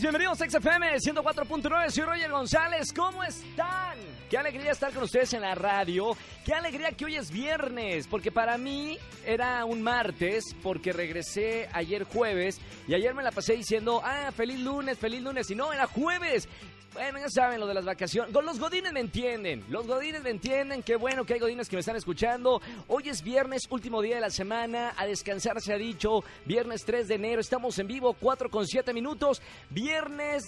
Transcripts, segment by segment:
bienvenidos a XFM 104.9, soy Roger González, ¿cómo están? Qué alegría estar con ustedes en la radio, qué alegría que hoy es viernes, porque para mí era un martes, porque regresé ayer jueves, y ayer me la pasé diciendo, ah, feliz lunes, feliz lunes, y no, era jueves, bueno, ya saben lo de las vacaciones. Los godines me entienden. Los godines me entienden. Qué bueno que hay godines que me están escuchando. Hoy es viernes, último día de la semana. A descansar se ha dicho. Viernes 3 de enero. Estamos en vivo, 4 con 7 minutos.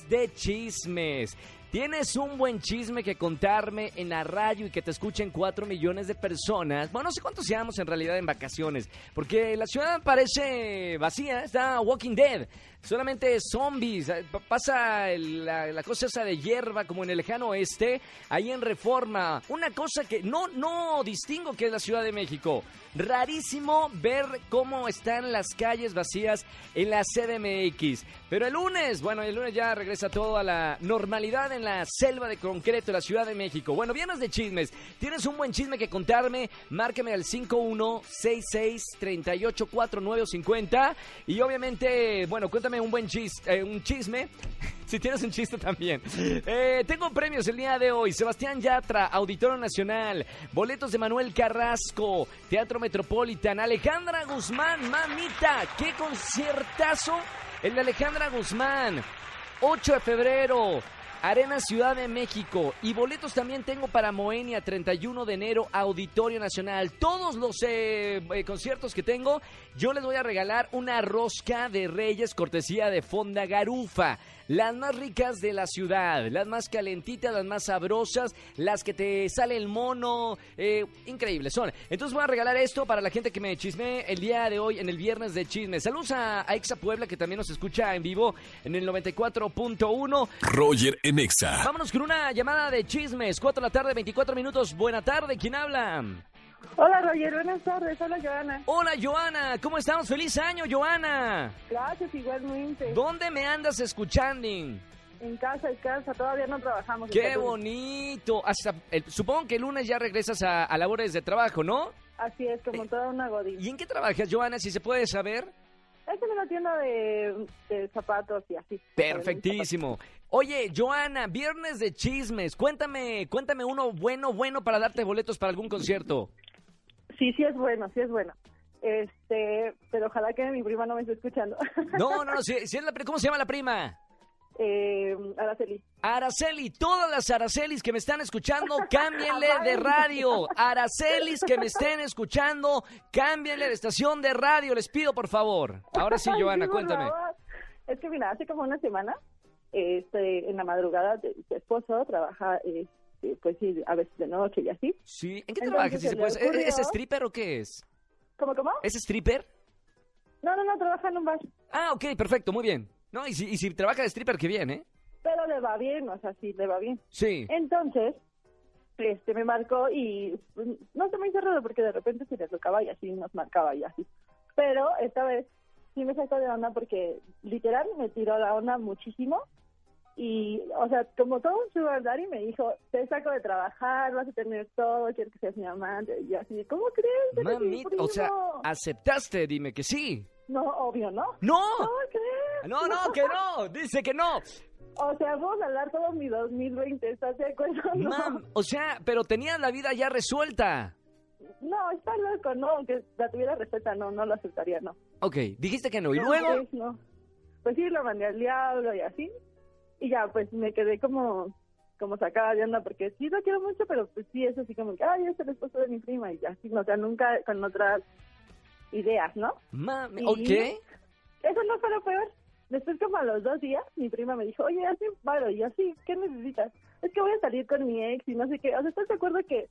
De chismes. ¿Tienes un buen chisme que contarme en la radio y que te escuchen 4 millones de personas? Bueno, no sé cuántos seamos en realidad en vacaciones, porque la ciudad parece vacía, está Walking Dead. Solamente zombies, pasa la, cosa esa de hierba como en el lejano oeste, ahí en Reforma. Una cosa que no, no distingo que es la Ciudad de México. Rarísimo ver cómo están las calles vacías en la CDMX. Pero el lunes, bueno, el lunes ya regresa todo a la normalidad en la selva de concreto la Ciudad de México. Bueno, vienes de chismes. ¿Tienes un buen chisme que contarme? Márqueme al 5166384950 y obviamente, bueno, cuéntame un buen chiste, eh, un chisme. si tienes un chiste también. Eh, tengo premios el día de hoy. Sebastián Yatra, Auditorio Nacional. Boletos de Manuel Carrasco, Teatro Metropolitan. Alejandra Guzmán, mamita. ¡Qué conciertazo! El de Alejandra Guzmán. 8 de febrero. Arena Ciudad de México. Y boletos también tengo para Moenia, 31 de enero, Auditorio Nacional. Todos los eh, eh, conciertos que tengo, yo les voy a regalar una rosca de Reyes, cortesía de Fonda Garufa. Las más ricas de la ciudad, las más calentitas, las más sabrosas, las que te sale el mono. Eh, increíbles son. Entonces voy a regalar esto para la gente que me chisme el día de hoy, en el viernes de chisme. Saludos a, a Exa Puebla, que también nos escucha en vivo en el 94.1. Roger Enexa. Vámonos con una llamada de chismes. 4 de la tarde, 24 minutos. Buena tarde, ¿quién habla? Hola Roger, buenas tardes, hola Joana. Hola Joana, ¿cómo estamos? Feliz año Joana. Gracias igualmente. ¿Dónde me andas escuchando? En casa, en casa, todavía no trabajamos. ¡Qué bonito! Hasta, supongo que el lunes ya regresas a, labores de trabajo, ¿no? Así es, como eh, toda una godina. ¿Y en qué trabajas, Joana, si se puede saber? Es en una tienda de, de zapatos y así. Perfectísimo. Oye, Joana, viernes de chismes. Cuéntame, cuéntame uno bueno, bueno para darte boletos para algún concierto. Sí, sí es bueno, sí es bueno. Este, pero ojalá que mi prima no me esté escuchando. No, no, no, si, es la, ¿cómo se llama la prima? Eh, Araceli. Araceli, todas las Aracelis que me están escuchando, cámbienle de radio. Aracelis que me estén escuchando, cámbienle de estación de radio, les pido por favor. Ahora sí, Joana, cuéntame. Es que mira, hace como una semana, este, en la madrugada, su esposo trabaja eh, pues sí, a veces de noche y así. Sí, ¿en qué trabajas? Si ¿Es, stripper o qué es? ¿Cómo, cómo? ¿Es stripper? No, no, no, trabaja en un bar. Ah, ok, perfecto, muy bien. No, y si, y si trabaja de stripper, qué bien, ¿eh? Pero le va bien, o sea, sí, le va bien. Sí. Entonces, este, me marcó y pues, no se me hizo raro porque de repente se le tocaba y así nos marcaba y así. Pero esta vez sí me sacó de onda porque literal me tiró la onda muchísimo y, o sea, como todo un sugar daddy me dijo, te saco de trabajar, vas a tener todo, quiero que seas mi amante. Y yo así, ¿cómo crees? Mami, o sea, aceptaste, dime que sí. No, obvio, ¿no? ¡No! ¿Cómo crees? No, no, que no, dice que no. O sea, vamos a hablar todo mi 2020, ¿estás de acuerdo? Mam, o sea, pero tenías la vida ya resuelta. No, está loco, no, que la tuviera resuelta, no, no lo aceptaría, no. Ok, dijiste que no, ¿y luego? Pues, no. pues sí, lo mandé al diablo y así, y ya pues me quedé como como sacada de onda porque sí lo quiero mucho pero pues sí es así como que ay es el esposo de mi prima y ya sí o sea nunca con otras ideas no mami ok eso no fue lo peor. Después como a los dos días mi prima me dijo oye así paro y así qué necesitas es que voy a salir con mi ex y no sé qué. O sea estás de acuerdo que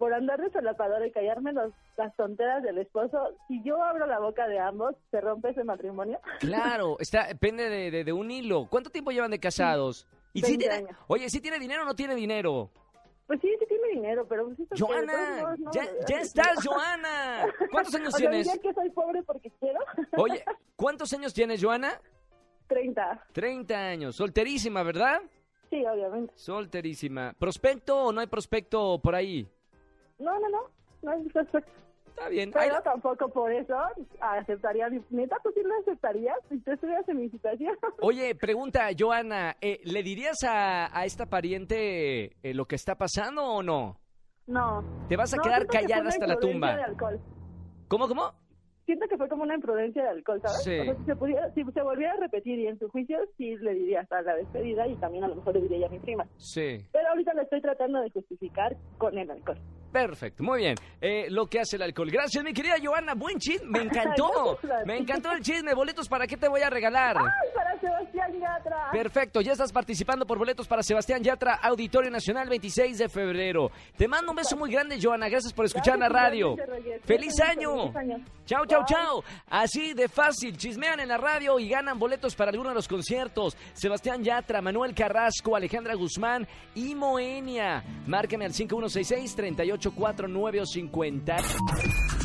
por andar de solapador y callarme los, las tonteras del esposo, si yo abro la boca de ambos, ¿se rompe ese matrimonio? Claro, está depende de, de, un hilo. ¿Cuánto tiempo llevan de casados? ¿Y si tiene, oye, ¿sí tiene dinero o no tiene dinero? Pues sí, sí tiene dinero, pero... Pues, Joana, modos, no, ya, estás, no. Joana. ¿Cuántos años O sea, tienes? que soy pobre porque quiero. Oye, ¿cuántos años tienes, Joana? 30. 30 años. Solterísima, ¿verdad? Sí, obviamente. Solterísima. ¿Prospecto o no hay prospecto por ahí? No, no, no. No es perfecto. Está bien. Ay, Pero tampoco por eso aceptaría. Neta, ¿tú sí lo aceptarías si tú estuvieras en mi situación? Oye, pregunta, Joana, eh, ¿le dirías a, a esta pariente eh, lo que está pasando o no? No. Te vas a No, quedar que callada hasta la tumba. de alcohol. ¿Cómo, cómo? Siento que fue como una imprudencia de alcohol, ¿sabes? Sí. O sea, si se, pudiera, si se volviera a repetir y en su juicio, sí le diría hasta la despedida y también a lo mejor le diría a mi prima. Sí. Pero ahorita lo estoy tratando de justificar con el alcohol. Perfecto, muy bien. Eh, lo que hace el alcohol. Gracias, mi querida Joana. Buen chisme. Me encantó. Me encantó el chisme. Boletos, ¿para qué te voy a regalar? ¡Ay, para Sebastián Yatra! Perfecto, ya estás participando por boletos para Sebastián Yatra, Auditorio Nacional, 26 de febrero. Te mando un beso muy grande, Joana. Gracias por escuchar la Gracias, radio. Roger. ¡Feliz año! mucho, feliz año. Chao, chao, chao. Así de fácil, chismean en la radio y ganan boletos para alguno de los conciertos. Sebastián Yatra, Manuel Carrasco, Alejandra Guzmán y Moenia. Márcame al 5166-3849 o 50.